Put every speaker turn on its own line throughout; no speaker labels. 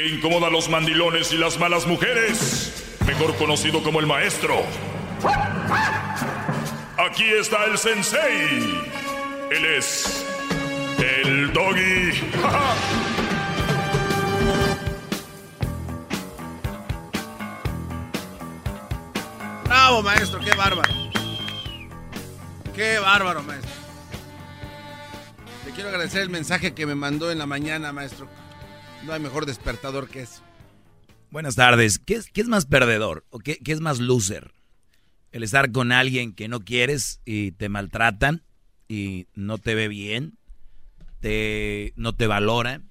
Que incomoda a los mandilones y las malas mujeres. Mejor conocido como el maestro. Aquí está el sensei. Él es. El doggy.
Bravo, maestro, qué bárbaro. Qué bárbaro, maestro. Le quiero agradecer el mensaje que me mandó en la mañana, maestro. No hay mejor despertador que eso.
Buenas tardes. ¿Qué es, qué es más perdedor o qué, qué es más loser? El estar con alguien que no quieres y te maltratan y no te ve bien, te, no te valora.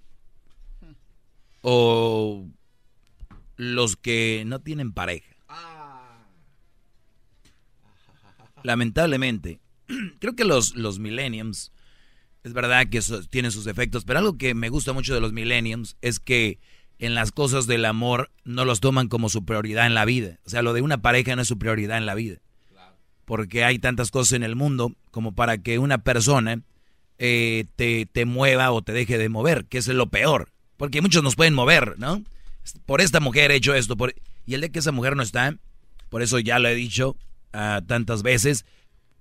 O los que no tienen pareja. Lamentablemente, creo que los, los millenniums, es verdad que eso tienen sus defectos, pero algo que me gusta mucho de los millenniums es que en las cosas del amor no los toman como su prioridad en la vida. O sea, lo de una pareja no es su prioridad en la vida. Porque hay tantas cosas en el mundo como para que una persona eh, te, te mueva o te deje de mover, que es lo peor. Porque muchos nos pueden mover, ¿no? Por esta mujer he hecho esto. Por... Y el de que esa mujer no está, por eso ya lo he dicho ah, tantas veces,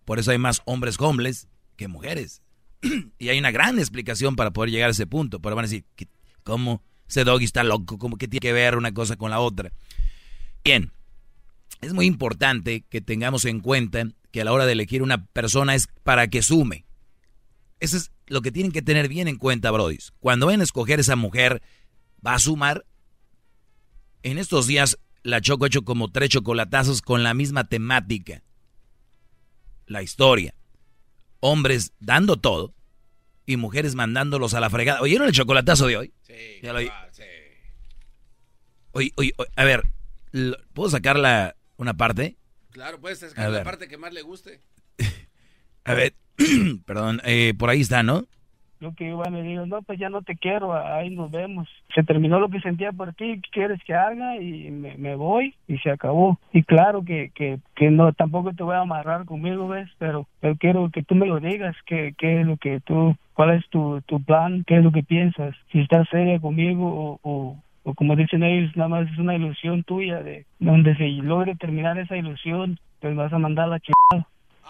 por eso hay más hombres homeless que mujeres. y hay una gran explicación para poder llegar a ese punto. Pero van a decir, ¿qué- ¿cómo? Ese doggy está loco, ¿cómo que tiene que ver una cosa con la otra? Bien, es muy importante que tengamos en cuenta que a la hora de elegir una persona es para que sume. Eso es lo que tienen que tener bien en cuenta, brodis. Cuando vayan a escoger esa mujer, ¿va a sumar? En estos días, la Choco ha hecho como tres chocolatazos con la misma temática. La historia. Hombres dando todo y mujeres mandándolos a la fregada. ¿Oyeron el chocolatazo de hoy?
Sí,
Ya lo oí.
sí.
Oye, oye, oye, a ver, ¿puedo sacar la, una parte?
Claro, puedes
A
sacar la
ver.
parte que más le guste.
A ver, perdón, eh, por ahí está, ¿no?
Yo que iba me dijo, no, pues ya no te quiero, ahí nos vemos. Se terminó lo que sentía por ti, ¿qué quieres que haga? Y me, me voy y se acabó. Y claro que, que, que no, tampoco te voy a amarrar conmigo, ¿ves? Pero yo quiero que tú me lo digas, qué, qué es lo que tú, cuál es tu, tu plan, qué es lo que piensas, si estás seria conmigo o, o, o como dicen ellos, nada más es una ilusión tuya de donde se logre terminar esa ilusión, pues vas a mandar la chingada.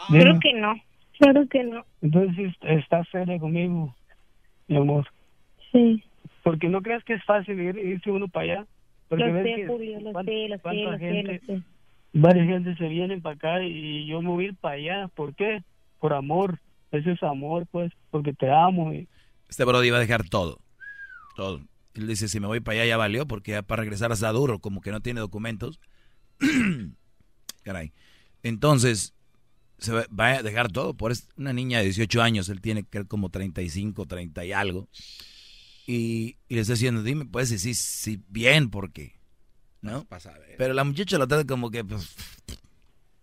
Creo que no, claro que no.
Entonces, ¿estás seria conmigo, mi amor?
Sí,
Porque no creas que es fácil ir, irse uno para allá. Porque
lo
ves
sé,
que
Julio, lo
cuán-
sé, lo sé,
cuánta
lo sé,
gente,
lo sé.
varias gente se vienen para acá y yo me voy a ir para allá. ¿Por qué? Por amor. Eso es amor, pues, porque te amo. Y,
Este Brody va a dejar todo, todo. Él dice, si me voy para allá ya valió, porque ya para regresar está duro, como que no tiene documentos. Caray. Entonces, se va, a dejar todo. Por es- una niña de 18 años, él tiene que como 35, 30 y algo. Y, y le está diciendo, dime, pues, si sí, sí, bien, porque, ¿no?
Pasa a ver.
Pero la muchacha lo trata como que, pues,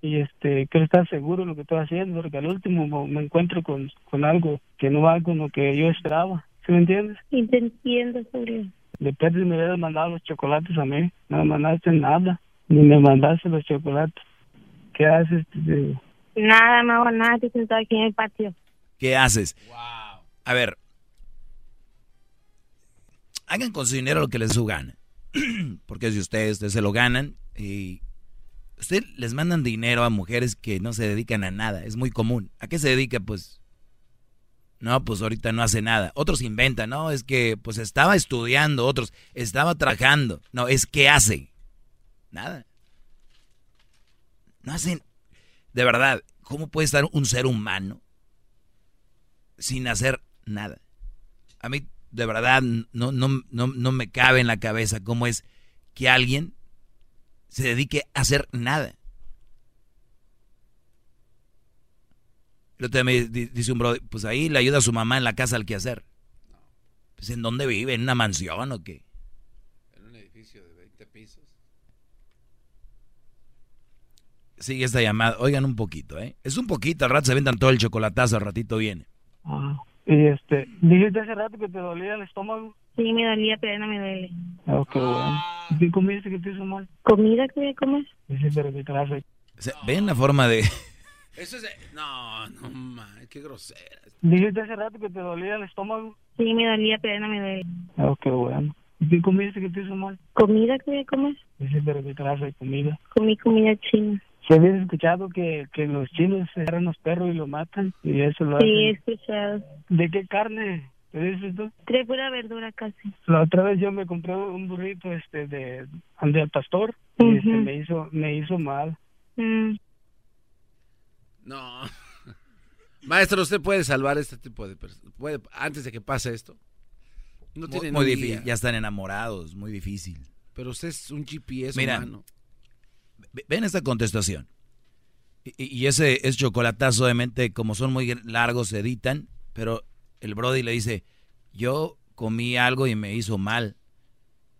y este, quiero estar seguro de lo que estoy haciendo, porque al último me, encuentro con, con algo que no va con lo que yo esperaba. ¿Sí me entiendes?
Y te entiendo, Julio.
De perdí me hubieras mandado los chocolates a mí. No me mandaste nada. Ni me mandaste los chocolates. ¿Qué haces? Te-
Nada, no hago nada, estoy sentado aquí en el patio.
¿qué haces?
Wow.
A ver, hagan con su dinero lo que les dé su gana. Porque si ustedes, ustedes se lo ganan y ustedes les mandan dinero a mujeres que no se dedican a nada. Es muy común. ¿A qué se dedica? Pues No, pues ahorita no hace nada. Otros inventan, no, es que pues estaba estudiando, otros estaba trabajando. No, es que hace. Nada. No hacen. De verdad, ¿cómo puede estar un ser humano sin hacer nada? A mí, de verdad, no, no, no, no me cabe en la cabeza cómo es que alguien se dedique a hacer nada. Lo me dice un bro, pues ahí le ayuda a su mamá en la casa al quehacer. Pues ¿en dónde vive? ¿En una mansión o qué?
En un edificio de 20 pisos.
Sigue esta llamada. Oigan un poquito, ¿eh? Es un poquito, al rato se vendan todo el chocolatazo, al ratito viene.
Ah, y este, dijiste hace rato que te dolía el estómago.
Sí, me dolía, pero no me duele.
Ah, qué bueno. ¿Y ¿Qué comiste que te hizo mal?
¿Comida que voy a comer?
Dice, pero qué clase.
O sea, ¿Ven la forma de...?
Eso es... No, no, man, qué grosera.
Dijiste hace rato que te dolía el estómago.
Sí, me dolía, pero no me duele.
Ah, qué bueno. ¿Y ¿Qué comiste que te hizo mal?
¿Comida que voy a comer?
Dice, pero qué clase de comida.
Comí comida china.
¿Se habías escuchado que, que los chinos agarran los perros y lo matan? Y eso lo
Sí, he
hacen.
escuchado.
¿De qué carne? ¿Te dices tú?
Pura verdura casi.
La otra vez yo me compré un burrito este de, de al pastor y este, me hizo me hizo mal.
Mm.
No. Maestro, ¿usted puede salvar este tipo de personas? ¿Puede, antes de que pase esto? No tiene
muy difícil. Ya están enamorados, muy difícil.
Pero usted es un GPS
Mira,
humano.
Ve- Ven esta contestación. Y, y ese es chocolatazo, obviamente, como son muy largos, se editan, pero el Brody le dice, yo comí algo y me hizo mal.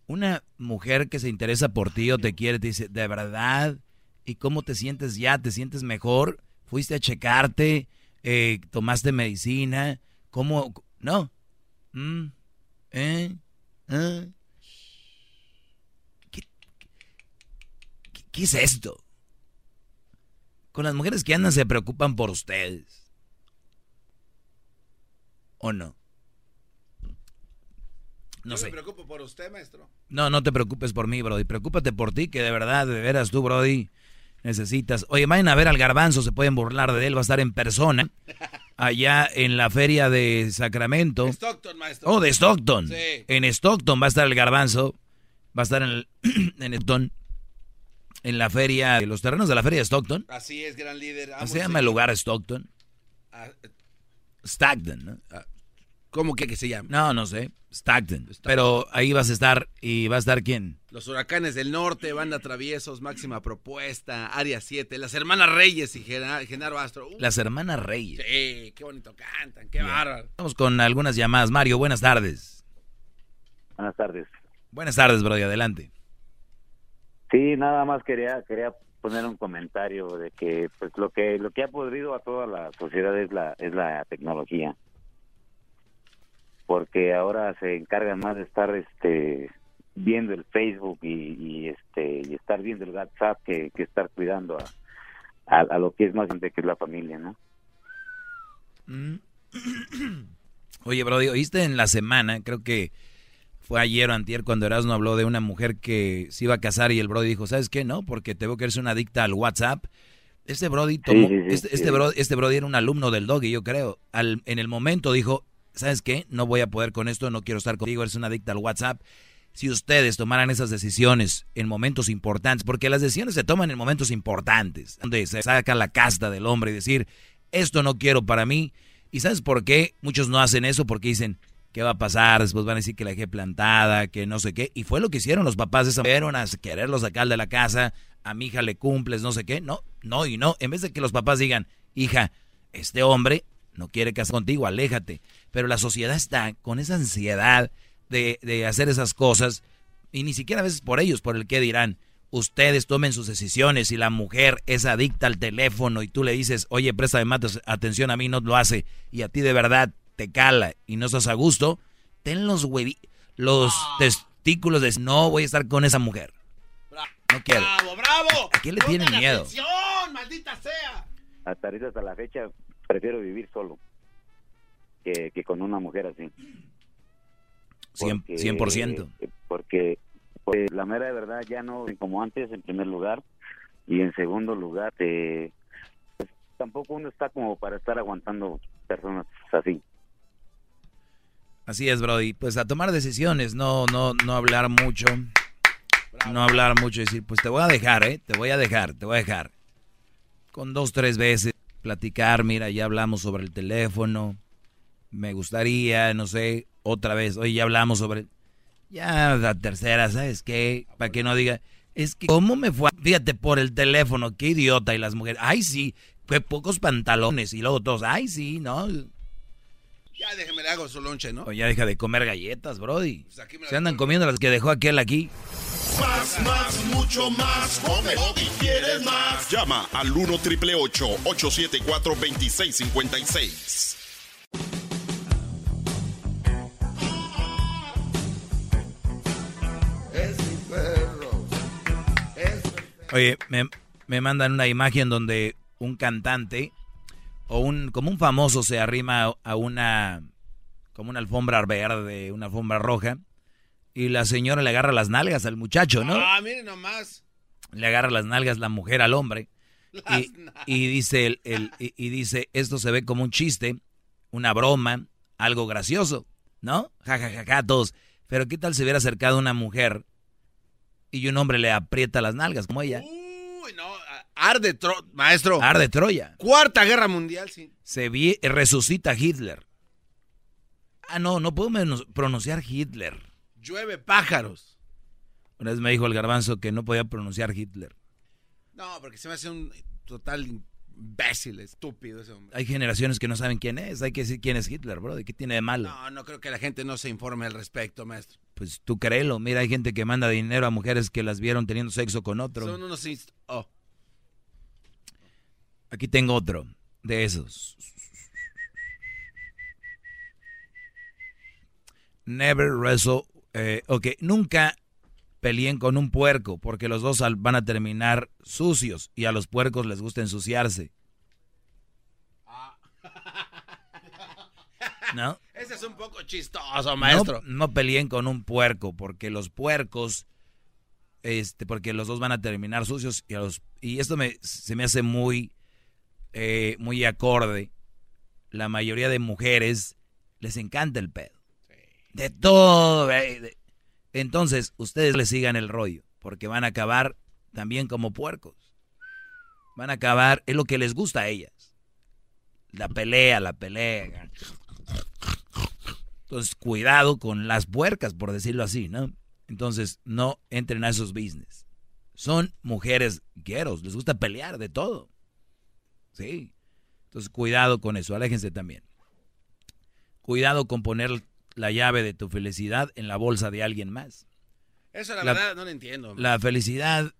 Una mujer que se interesa por ti o te quiere, te dice, ¿de verdad? ¿Y cómo te sientes ya? ¿Te sientes mejor? ¿Fuiste a checarte? Eh, ¿Tomaste medicina? ¿Cómo? No. Mm, ¿Eh? ¿Eh? ¿Qué, qué- es esto? Con las mujeres que andan se preocupan por ustedes. ¿O no? No
Yo
sé.
me preocupo por usted, maestro.
No, no te preocupes por mí, Brody. Preocúpate por ti, que de verdad, de veras tú, Brody, necesitas. Oye, vayan a ver al garbanzo, se pueden burlar de él, va a estar en persona, allá en la feria de Sacramento.
Stockton, maestro.
Oh, de Stockton.
Sí.
En Stockton va a estar el garbanzo, va a estar en, el, en Stockton, en la feria, en los terrenos de la feria de Stockton.
Así es, gran líder.
¿Cómo
Amo
se llama el lugar Stockton?
Ah,
Stockton, ¿no?
¿Cómo que, que se llama?
No, no sé. Stockton. Pero ahí vas a estar, ¿y va a estar quién?
Los huracanes del norte, banda traviesos, máxima propuesta, área 7, las hermanas Reyes y Gena- Genaro Astro. Uh,
Las hermanas Reyes.
sí, qué bonito cantan, qué bárbaro.
Vamos con algunas llamadas. Mario, buenas tardes.
Buenas tardes.
Buenas tardes, Brody, adelante.
Sí, nada más quería quería poner un comentario de que pues lo que lo que ha podrido a toda la sociedad es la es la tecnología. Porque ahora se encargan más de estar este viendo el Facebook y, y, este y estar viendo el WhatsApp que, que estar cuidando a, a, lo que es más importante que es la familia, ¿no?
Mm. Oye, Brody, ¿oíste en la semana? Creo que fue ayer o antier cuando Erasmo habló de una mujer que se iba a casar y el Brody dijo, ¿sabes qué? No, porque te veo que eres una adicta al WhatsApp. Este Brody tomó,
sí, sí,
este,
sí.
este, Brody, este Brody era un alumno del Doggy, yo creo. Al, en el momento dijo, ¿sabes qué? No voy a poder con esto, no quiero estar contigo, eres una adicta al WhatsApp. Si ustedes tomaran esas decisiones en momentos importantes, porque las decisiones se toman en momentos importantes, donde se saca la casta del hombre y decir, esto no quiero para mí. ¿Y sabes por qué? Muchos no hacen eso porque dicen, ¿qué va a pasar? Después van a decir que la dejé plantada, que no sé qué. Y fue lo que hicieron los papás de esa Fueron a quererlo sacar de la casa, a mi hija le cumples, no sé qué. No, no y no. En vez de que los papás digan, hija, este hombre no quiere casar contigo, aléjate. Pero la sociedad está con esa ansiedad de, de hacer esas cosas y ni siquiera a veces por ellos, por el que dirán. Ustedes tomen sus decisiones. Si la mujer es adicta al teléfono y tú le dices, oye, préstame más atención a mí, no lo hace, y a ti de verdad te cala y no estás a gusto, ten los huevi los testículos de no voy a estar con esa mujer. No quiero.
¡Bravo, bravo!
¿A quién le tienen
¡Pongan
miedo?
atención, maldita sea!
Hasta ahorita hasta la fecha prefiero vivir solo que, que con una mujer así.
Cien-
Porque-
100%.
Porque pues, la mera de verdad ya no como antes en primer lugar y en segundo lugar eh, pues, tampoco uno está como para estar aguantando personas así.
Así es, Brody. Pues a tomar decisiones, no, no, no hablar mucho. No hablar mucho y decir, pues te voy a dejar, ¿eh? Te voy a dejar, te voy a dejar. Con dos, tres veces platicar, mira, ya hablamos sobre el teléfono. Me gustaría, no sé, otra vez. Oye, ya hablamos sobre... Ya la tercera, ¿sabes qué? Para que no diga, es que, ¿cómo me fue? Fíjate, por el teléfono, qué idiota. Y las mujeres, ay, sí, fue pocos pantalones. Y luego todos, ay, sí, ¿no?
Ya déjeme le hago su lonche, ¿no?
O ya deja de comer galletas, Brody.
Pues aquí me la
Se andan comiendo las que dejó aquel aquí.
Más, más, mucho más. Con el Doggy quieres más. Llama al 1 triple 874 2656.
Es mi perro. Es
Oye, me, me mandan una imagen donde un cantante o un como un famoso se arrima a una como una alfombra verde, una alfombra roja y la señora le agarra las nalgas al muchacho, ¿no?
Ah, miren nomás.
Le agarra las nalgas la mujer al hombre y, y dice el, el- y, y dice esto se ve como un chiste, una broma, algo gracioso, ¿no? Ja ja ja ja todos. Pero qué tal si hubiera acercado una mujer y un hombre le aprieta las nalgas como ella.
Arde, tro maestro.
Arde Troya.
Cuarta guerra mundial, sí.
Se vi, resucita Hitler. Ah, no, no puedo pronunciar Hitler.
Llueve pájaros.
Una vez me dijo el garbanzo que no podía pronunciar Hitler.
No, porque se me hace un total imbécil, estúpido ese hombre.
Hay generaciones que no saben quién es. Hay que decir quién es Hitler, bro. ¿Qué tiene de malo?
No, no creo que la gente no se informe al respecto, maestro.
Pues tú créelo. Mira, hay gente que manda dinero a mujeres que las vieron teniendo sexo con otro.
Son unos... Oh.
Aquí tengo otro de esos. Never wrestle. eh, ok, nunca peleen con un puerco porque los dos van a terminar sucios y a los puercos les gusta ensuciarse. ¿No?
Ese es un poco chistoso, maestro.
No, no peleen con un puerco, porque los puercos, este, porque los dos van a terminar sucios y, a los, y esto me, se me hace muy, eh, muy acorde. La mayoría de mujeres les encanta el pedo. De todo. de- Entonces, ustedes le sigan el rollo, porque van a acabar también como puercos. Van a acabar, es lo que les gusta a ellas. La pelea, la pelea. Entonces, cuidado con las puercas, por decirlo así, ¿no? Entonces, no entren a esos business. Son mujeres gueros, les gusta pelear de todo. Sí. Entonces, cuidado con eso, aléjense también. Cuidado con poner la llave de tu felicidad en la bolsa de alguien más.
Eso la,
La-
verdad no lo entiendo.
La felicidad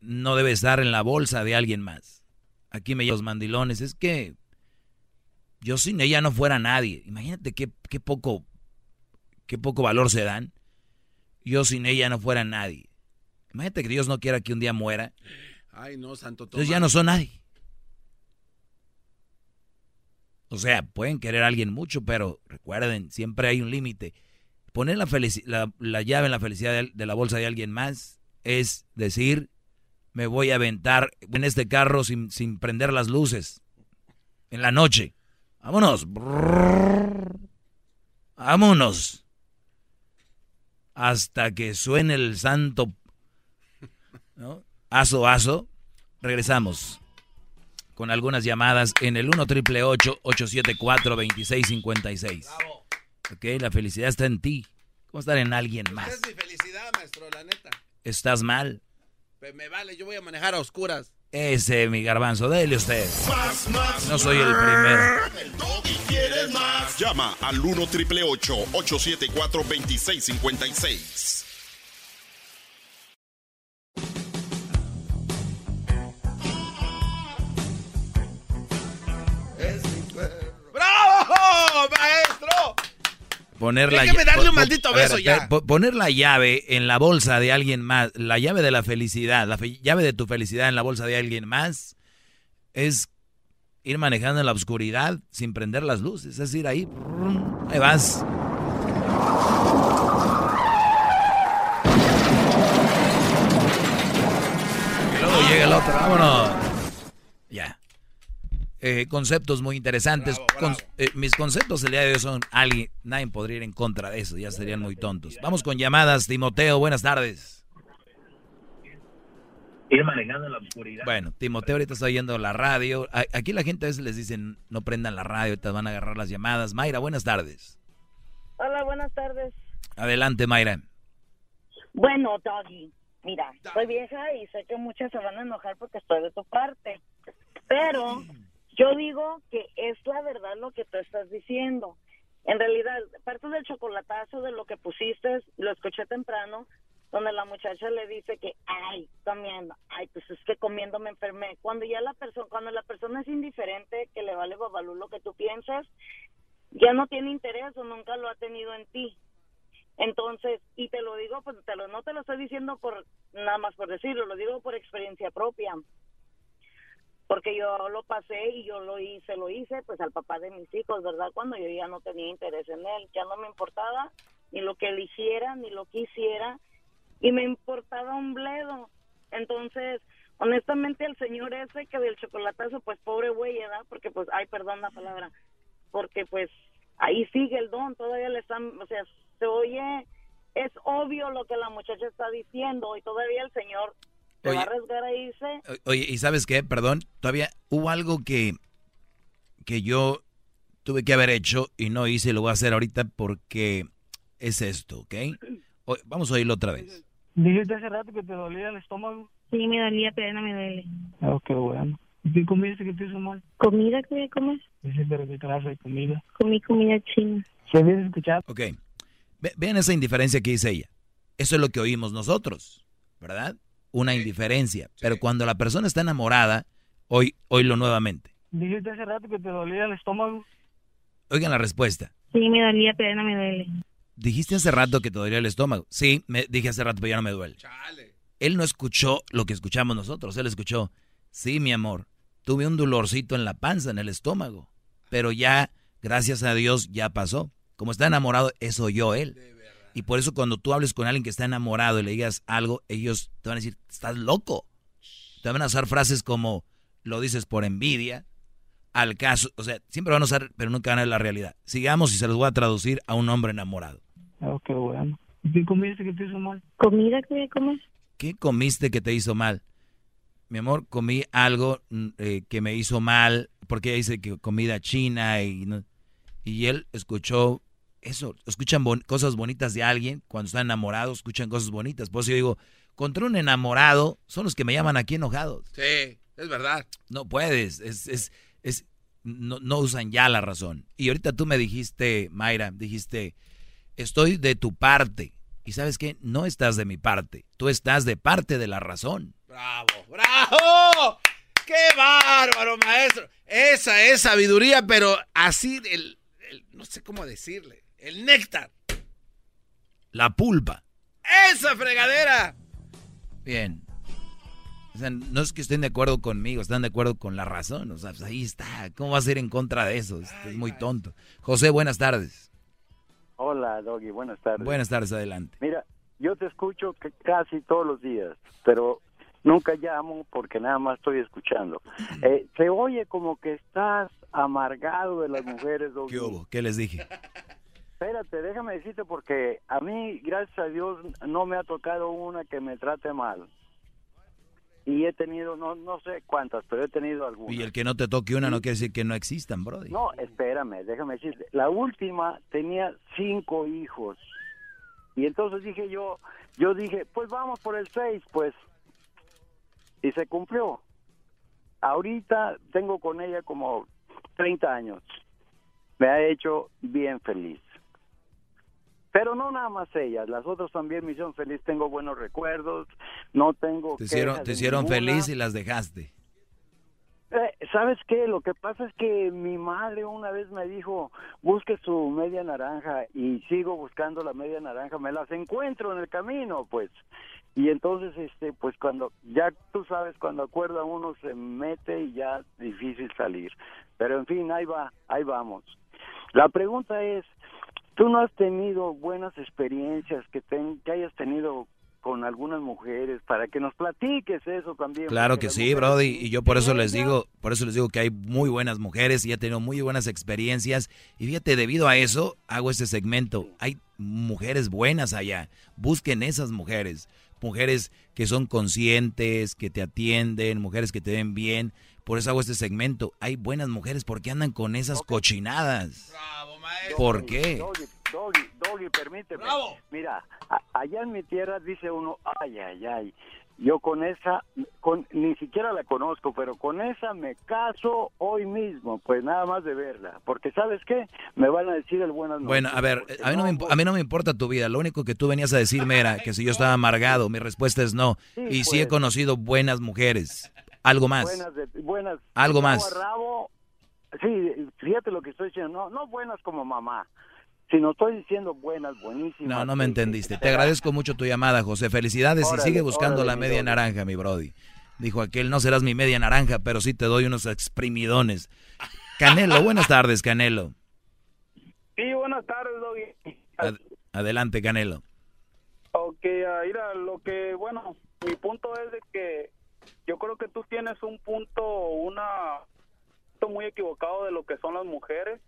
no debe estar en la bolsa de alguien más. Aquí me llevan los mandilones. Es que yo sin ella no fuera nadie. Imagínate qué, qué poco, qué poco valor se dan. Yo sin ella no fuera nadie. Imagínate que Dios no quiera que un día muera.
Ay, no, santo Tomás.
Entonces ya no son nadie. O sea, pueden querer a alguien mucho, pero recuerden, siempre hay un límite. Poner la, la, la llave en la felicidad de, de la bolsa de alguien más es decir, me voy a aventar en este carro sin, sin prender las luces en la noche. Vámonos. Vámonos. Hasta que suene el santo ¿no? aso aso. Regresamos con algunas llamadas en el 1 triple 874 2656. Ok, la felicidad está en ti. ¿Cómo estar en alguien más?
Es mi felicidad, maestro, la neta.
Estás mal.
Pues me vale, yo voy a manejar a oscuras.
Ese, mi garbanzo, dele usted.
Más, más,
No soy el primero.
el Doggy quieres más. Llama al 1 triple 874 2656.
Maestro!
Poner la
Déjeme darle un maldito
ver,
beso ya.
po- Poner la llave en la bolsa de alguien más, la llave de la felicidad, la fe- llave de tu felicidad en la bolsa de alguien más, es ir manejando en la oscuridad sin prender las luces. Es ir ahí, brum, ahí vas. Y luego llega el otro, vámonos. Ya. Eh, conceptos muy interesantes. Eh, mis conceptos el día de hoy son alguien, nadie podría ir en contra de eso, ya serían muy tontos. Vamos con llamadas, Timoteo, buenas tardes.
Ir manejando en la oscuridad.
Bueno, Timoteo ahorita está oyendo la radio. Aquí la gente a veces les dicen, no prendan la radio, te van a agarrar las llamadas. Mayra, buenas tardes.
Hola, buenas tardes.
Adelante, Mayra.
Bueno, Doggy, mira, soy vieja y sé que muchas se van a enojar porque estoy de tu parte. Pero yo digo que es la verdad lo que tú estás diciendo. En realidad, parte del chocolatazo de lo que pusiste, lo escuché temprano, donde la muchacha le dice que, ay, comiendo, ay, pues es que comiendo me enfermé. Cuando ya la persona, cuando la persona es indiferente, que le vale babalú lo que tú piensas, ya no tiene interés o nunca lo ha tenido en ti. Entonces, y te lo digo, pues te lo, no te lo estoy diciendo por nada más por decirlo, lo digo por experiencia propia porque yo lo pasé y yo lo hice, lo hice pues al papá de mis hijos, ¿verdad? Cuando yo ya no tenía interés en él, ya no me importaba ni lo que él hiciera, ni lo que hiciera, y me importaba un bledo. Entonces, honestamente, el señor ese que del chocolatazo, pues pobre güey, ¿verdad? Porque pues, ay, perdón la palabra, porque pues ahí sigue el don, todavía le están, o sea, se oye, es obvio lo que la muchacha está diciendo y todavía el señor
oye, ¿y sabes qué? Perdón, todavía hubo algo que, que yo tuve que haber hecho y no hice y lo voy a hacer ahorita porque es esto, ¿ok? vamos a oírlo otra vez.
¿Dijiste hace rato que te dolía el estómago?
Sí, me dolía, pero no me duele.
Oh, qué bueno. ¿Y qué comiste que te hizo mal?
¿Comida que voy a comer?
Dice, pero qué clase de comida.
Comí comida china.
¿Se habías escuchado?
Ok. vean esa indiferencia que dice ella. Eso es lo que oímos nosotros, ¿verdad? Una indiferencia. Pero cuando la persona está enamorada, hoy, lo nuevamente.
Dijiste hace rato que te dolía el estómago.
Oigan la respuesta.
Sí, me dolía, pero no me duele.
Dijiste hace rato que te dolía el estómago. Sí, me dije hace rato, pero ya no me duele. Él no escuchó lo que escuchamos nosotros. Él escuchó, sí, mi amor, tuve un dolorcito en la panza, en el estómago. Pero ya, gracias a Dios, ya pasó. Como está enamorado, eso oyó él. Y por eso cuando tú hables con alguien que está enamorado y le digas algo, ellos te van a decir, estás loco. Te van a usar frases como, lo dices por envidia, al caso, o sea, siempre van a usar, pero nunca van a ver la realidad. Sigamos y se los voy a traducir a un hombre enamorado.
Oh, qué bueno. ¿Qué comiste que te hizo mal?
¿Comida que voy a comer?
¿Qué comiste que te hizo mal? Mi amor, comí algo mm, eh, que me hizo mal, porque ella dice que comida china y, y él escuchó eso, escuchan cosas bonitas de alguien, cuando están enamorados, escuchan cosas bonitas. Por eso yo digo, contra un enamorado son los que me llaman aquí enojados.
Sí, es verdad.
No puedes, es, es, es no, no usan ya la razón. Y ahorita tú me dijiste, Mayra, dijiste, estoy de tu parte. Y sabes qué, no estás de mi parte, tú estás de parte de la razón.
Bravo, bravo. ¡Qué bárbaro, maestro! Esa es sabiduría, pero así, el, no sé cómo decirle. El néctar.
La pulpa.
¡Esa fregadera!
Bien. O sea, no es que estén de acuerdo conmigo, están de acuerdo con la razón. O sea, pues ahí está. ¿Cómo va a ser en contra de eso? Es, muy tonto. José, buenas tardes.
Hola, Doggy, buenas tardes.
Buenas tardes, adelante.
Mira, yo te escucho casi todos los días, pero nunca llamo porque nada más estoy escuchando. Eh, se oye como que estás amargado de las mujeres, Doggy.
¿Qué hubo? ¿Qué les dije?
Espérate, déjame decirte porque a mí, gracias a Dios, no me ha tocado una que me trate mal. Y he tenido, no, no sé cuántas, pero he tenido algunas.
Y el que no te toque una no quiere decir que no existan, Brody.
No, espérame, déjame decirte. La última tenía cinco hijos. Y entonces dije yo, yo dije, pues vamos por el seis, pues. Y se cumplió. Ahorita tengo con ella como 30 años. Me ha hecho bien feliz. Pero no nada más ellas, las otras también me hicieron feliz, tengo buenos recuerdos, no tengo...
Te hicieron, te hicieron feliz y las dejaste.
Eh, ¿Sabes qué? Lo que pasa es que mi madre una vez me dijo, busque su media naranja y sigo buscando la media naranja, me las encuentro en el camino, pues. Y entonces, este, pues cuando, ya tú sabes, cuando acuerda uno se mete y ya difícil salir. Pero en fin, ahí va, ahí vamos. La pregunta es, ¿Tú no has tenido buenas experiencias que, que hayas tenido con algunas mujeres para que nos platiques eso también.
Claro
porque
que sí, Brody, y yo por eso les digo, por eso les digo que hay muy buenas mujeres y he tenido muy buenas experiencias y fíjate, debido a eso hago este segmento. Hay mujeres buenas allá. Busquen esas mujeres, mujeres que son conscientes, que te atienden, mujeres que te ven bien. Por eso hago este segmento. Hay buenas mujeres, ¿por qué andan con esas cochinadas? ¿Por qué?
Doggy, Doggy, Doggy, permíteme. Mira, a- allá en mi tierra dice uno, ay, ay, ay. Yo con esa, con, ni siquiera la conozco, pero con esa me caso hoy mismo, pues nada más de verla. Porque ¿sabes qué? Me van a decir el buenas noches.
Bueno, a ver, a mí, no me, a mí no me importa tu vida. Lo único que tú venías a decirme era que si yo estaba amargado, mi respuesta es no.
Sí,
Y sí he
pues.
conocido buenas mujeres. Algo más.
Buenas, de- buenas.
Algo más.
rabo. Sí, fíjate lo que estoy diciendo. No, no buenas como mamá, sino estoy diciendo buenas, buenísimas.
No, no me entendiste. Te agradezco mucho tu llamada, José. Felicidades y sigue buscando
órale,
la media naranja, mi brody. Dijo aquel, no serás mi media naranja, pero sí te doy unos exprimidones. Canelo, buenas tardes, Canelo.
Sí, buenas tardes, Doggy.
Ad- adelante, Canelo.
Ok, ah, mira, lo que, bueno, mi punto es de que yo creo que tú tienes un punto, una punto muy equivocado de lo que son las mujeres.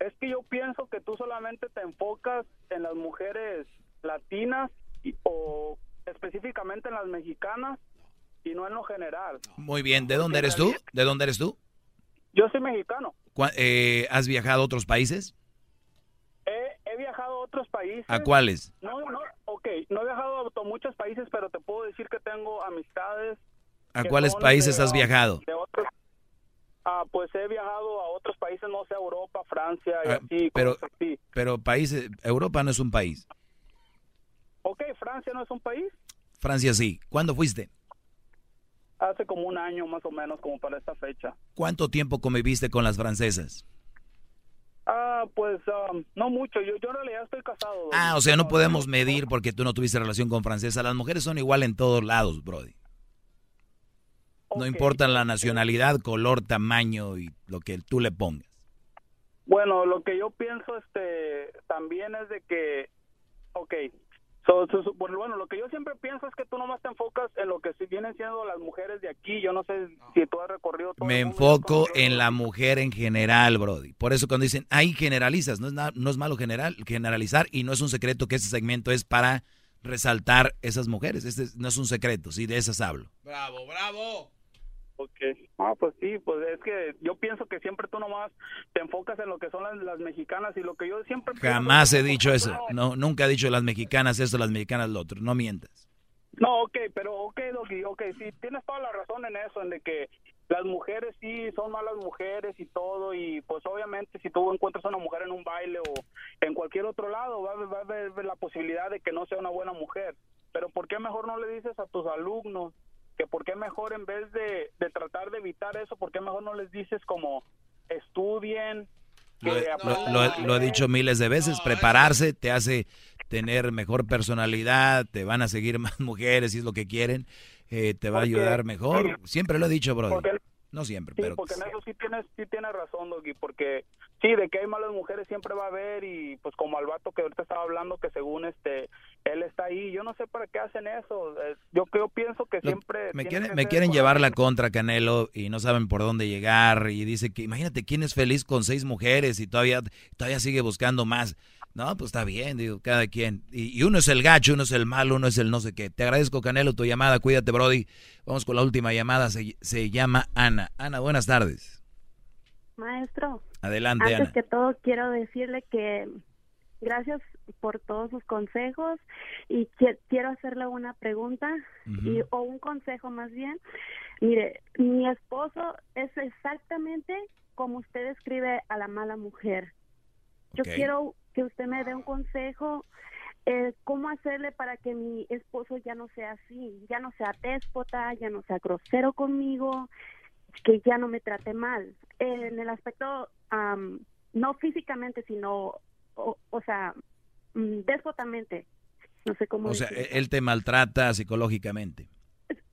Es que yo pienso que tú solamente te enfocas en las mujeres latinas y- o específicamente en las mexicanas y no en lo general.
Muy bien, ¿de dónde eres tú? ¿De dónde eres tú?
Yo soy mexicano.
¿Cuá- eh, ¿Has viajado a otros países?
He, he viajado a otros países.
¿A cuáles?
No, no, ok, no he viajado a muchos países, pero te puedo decir que tengo amistades.
¿A cuáles países
de,
has viajado?
de otros- ah, pues he viajado a otros países, no sé, Europa, Francia y
Ah,
así.
pero,
así.
pero países, Europa no es un país.
Ok, Francia no es un país.
Francia sí. ¿Cuándo fuiste?
Hace como un año más o menos, como para esta fecha.
¿Cuánto tiempo conviviste con las francesas?
Ah, pues um, no mucho. Yo, yo en realidad estoy casado.
Ah, o sea, no podemos medir porque tú no tuviste relación con francesa. Las mujeres son igual en todos lados, Brody. No importa la nacionalidad, color, tamaño y lo que tú le pongas.
Bueno, lo que yo pienso este también es de que, ok, so- so- so- bueno, bueno, lo que yo siempre pienso es que tú nomás te enfocas en lo que si vienen siendo las mujeres de aquí. Yo no sé si tú has recorrido todo
Me
el mundo.
enfoco en la mujer en general, Brody. Por eso cuando dicen, ahí generalizas, no es, na- no es malo general, generalizar y no es un secreto que este segmento es para resaltar esas mujeres. Este es- no es un secreto, sí, de esas hablo.
Bravo, bravo.
Ok. Ah, pues sí, pues es que yo pienso que siempre tú nomás te enfocas en lo que son las, las mexicanas y lo que yo siempre...
Jamás he dicho eso. No, nunca he dicho las mexicanas esto, las mexicanas lo otro. No mientas.
No, ok, pero ok, Doggy, ok, sí, tienes toda la razón en eso, en de que las mujeres sí son malas mujeres y todo, y pues obviamente si tú encuentras a una mujer en un baile o en cualquier otro lado, va, va a haber la posibilidad de que no sea una buena mujer. Pero ¿por qué mejor no le dices a tus alumnos que por qué mejor en vez de, de tratar de evitar eso, por qué mejor no les dices como estudien?
Lo,
que
he- lo- lo dicho miles de veces. Prepararse te hace tener mejor personalidad, te van a seguir más mujeres si es lo que quieren, eh, te va a ayudar mejor. Siempre lo he dicho, Brody.
Porque-
No siempre,
Sí,
pero
porque en eso sí tienes, sí tienes razón, Doggy, porque sí, de que hay malas mujeres siempre va a haber y pues como al vato que ahorita estaba hablando que según este, él está ahí, yo no sé para qué hacen eso, eh, yo, yo pienso que
Lo-
siempre...
me quieren,
que
me
ser
quieren
con-
llevar la contra Canelo y no saben por dónde llegar y dice que imagínate quién es feliz con seis mujeres y todavía todavía sigue buscando más. No, pues está bien, digo, cada quien. Y, y uno es el gacho, uno es el malo, uno es el no sé qué. Te agradezco Canelo tu llamada, cuídate Brody. Vamos con la última llamada, se, se llama Ana. Ana, buenas tardes.
Maestro,
Adelante
antes
Ana.
que todo quiero decirle que gracias por todos sus consejos y qui- quiero hacerle una pregunta y, o un consejo más bien. Mire, mi esposo es exactamente como usted describe a la mala mujer. Yo quiero que usted me dé un consejo eh, cómo hacerle para que mi esposo ya no sea así, ya no sea déspota, ya no sea grosero conmigo, que ya no me trate mal. En el aspecto, am, no físicamente, sino, o, o sea, mm, déspotamente. No sé cómo
O sea,
decirlo.
él te maltrata psicológicamente.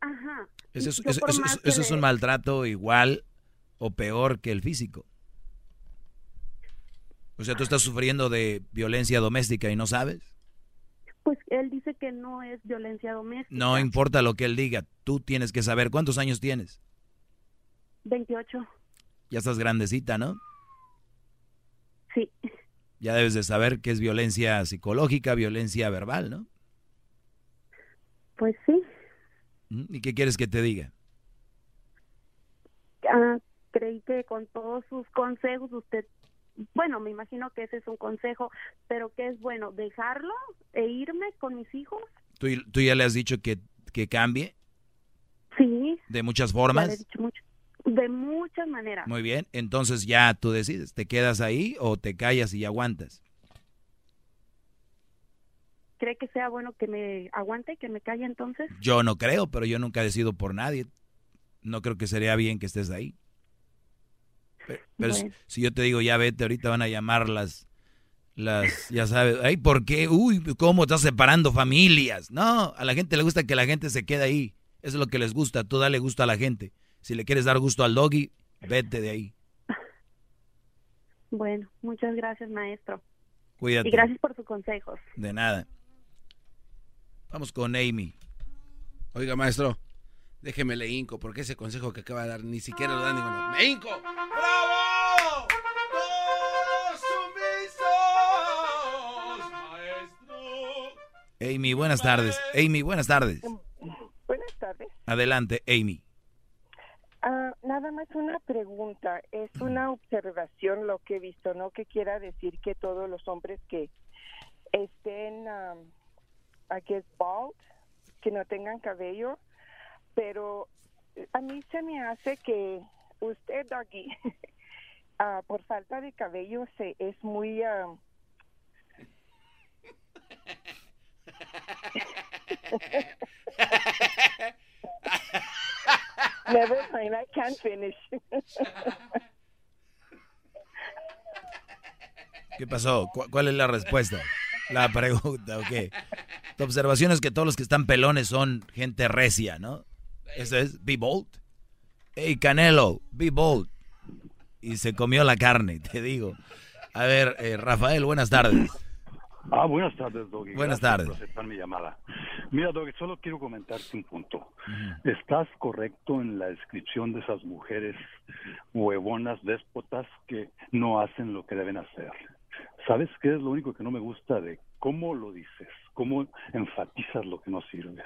Ajá.
Eso es, eso- eso- eso- es un maltrato igual o peor que el físico. O sea, tú estás sufriendo de violencia doméstica y no sabes.
Pues él dice que no es violencia doméstica.
No importa lo que él diga, tú tienes que saber. ¿Cuántos años tienes?
28.
Ya estás grandecita, ¿no?
Sí.
Ya debes de saber que es violencia psicológica, violencia verbal, ¿no?
Pues sí.
¿Y qué quieres que te diga?
Ah, creí que con todos sus consejos usted, bueno, me imagino que ese es un consejo, pero que es bueno dejarlo e irme con mis hijos.
¿Tú, tú ya le has dicho que, que cambie?
Sí.
¿De muchas
Ya
formas?
le he dicho mucho. De muchas maneras.
Muy bien, entonces ya tú decides, ¿te quedas ahí o te callas y aguantas?
¿Cree que sea bueno que me aguante, que me calle entonces?
Yo no creo, pero yo nunca decido por nadie. No creo que sería bien que estés ahí. Pe- Pero, si-
Bueno.
si yo te digo, ya vete, ahorita van a llamar las, las, ya sabes, ay, ¿por qué? Uy, ¿cómo estás separando familias? No, a la gente le gusta que la gente se quede ahí. Eso es lo que les gusta, tú dale gusto a la gente. Si le quieres dar gusto al doggy, vete de ahí.
Bueno, muchas gracias, maestro.
Cuídate.
Y gracias por sus consejos.
De nada. Vamos con Amy.
Oiga, maestro, déjeme le hinco, porque ese consejo que acaba de dar ni siquiera lo da ninguno. ¡Me hinco! ¡Bravo! ¡Todos sumisos, maestro!
Amy, buenas tardes. Amy, buenas tardes.
Buenas tardes.
Adelante, Amy.
Nada más una pregunta. Es una observación lo que he visto, no que quiera decir que todos los hombres que estén, um, I guess, bald, que no tengan cabello, pero a mí se me hace que usted, Doggy, ah, por falta de cabello, se es muy... Never mind, I can't finish.
¿Qué pasó? ¿Cu- ¿Cuál es la respuesta? La pregunta, ok. Tu observación es que todos los que están pelones son gente recia, ¿no? Eso es, be bold. Hey, Canelo, be bold. Y se comió la carne, te digo. A ver, eh, Rafael, buenas tardes.
Ah, buenas tardes, Doggy.
Buenas
Gracias
tardes.
por mi llamada. Mira, Doggy, solo quiero comentarte un punto. Estás correcto en la descripción de esas mujeres huevonas, déspotas, que no hacen lo que deben hacer. ¿Sabes qué es lo único que no me gusta de cómo lo dices? ¿Cómo enfatizas lo que no sirves?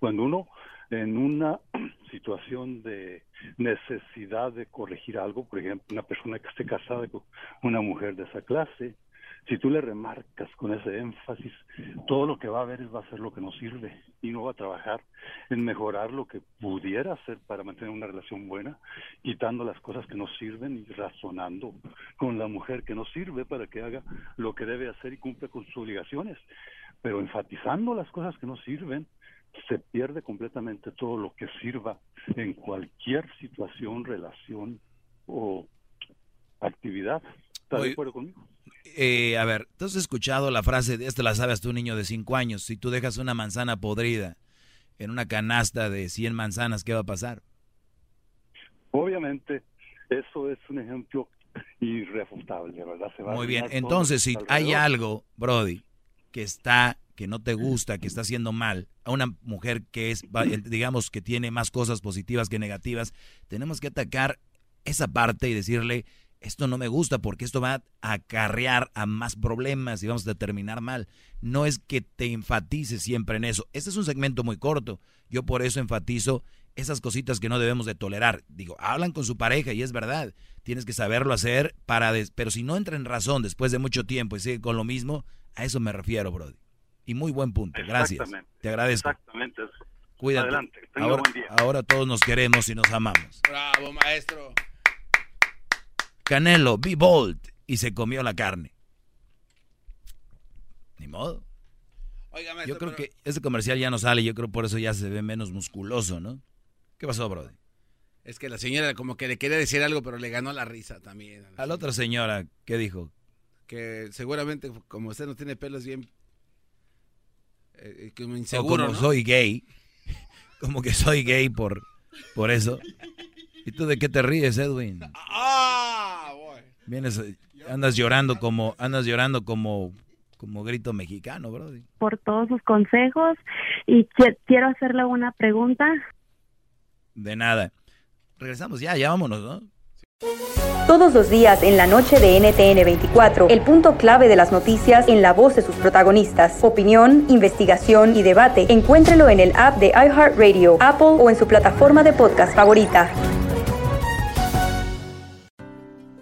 Cuando uno en una situación de necesidad de corregir algo, por ejemplo, una persona que esté casada con una mujer de esa clase, si tú le remarcas con ese énfasis, todo lo que va a ver es va a ser lo que no sirve y no va a trabajar en mejorar lo que pudiera hacer para mantener una relación buena, quitando las cosas que no sirven y razonando con la mujer que no sirve para que haga lo que debe hacer y cumpla con sus obligaciones. Pero enfatizando las cosas que no sirven, se pierde completamente todo lo que sirva en cualquier situación, relación o actividad. ¿Estás de acuerdo conmigo?
Eh, a ver, ¿tú has escuchado la frase, de esto la sabes tú, niño de 5 años, si tú dejas una manzana podrida en una canasta de 100 manzanas, ¿qué va a pasar?
Obviamente, eso es un ejemplo irrefutable, ¿verdad? Se va a
Muy bien, entonces si hay algo, Brody, que está, que no te gusta, que está haciendo mal, a una mujer que es, eh, digamos, que tiene más cosas positivas que negativas, tenemos que atacar esa parte y decirle, esto no me gusta porque esto va a acarrear a más problemas y vamos a terminar mal. No es que te enfatices siempre en eso. Este es un segmento muy corto. Yo por eso enfatizo esas cositas que no debemos de tolerar. Digo, hablan con su pareja y es verdad. Tienes que saberlo hacer para... des- Pero si no entra en razón después de mucho tiempo y sigue con lo mismo, a eso me refiero, Brody. Y muy buen punto. Gracias.
Exactamente.
Te agradezco.
Exactamente eso.
Cuídate.
Adelante. Tenga
Ahora,
buen día.
ahora todos nos queremos y nos amamos.
Bravo, maestro.
Canelo, be bold. Y se comió la carne. Ni modo.
Oiga, maestro,
Yo creo
pero-
que ese comercial ya no sale. Yo creo por eso ya se ve menos musculoso, ¿no? ¿Qué pasó, Brody?
Es que la señora como que le quería decir algo, pero le ganó la risa también.
A la otra señora, ¿qué dijo?
Que seguramente, como usted no tiene pelos bien... eh, como
O
inseguro,
como
¿no?
soy gay. Como que soy gay por, por eso. ¿Y tú de qué te ríes, Edwin?
¡Ah!
Vienes, eh, andas llorando como, andas llorando como, como grito mexicano, bro.
por todos sus consejos y qui- quiero hacerle una pregunta.
De nada. Regresamos ya, ya vámonos, ¿no?
Todos los días en la noche de NTN 24, el punto clave de las noticias en la voz de sus protagonistas. Opinión, investigación y debate. Encuéntrelo en el app de iHeartRadio, Apple o en su plataforma de podcast favorita.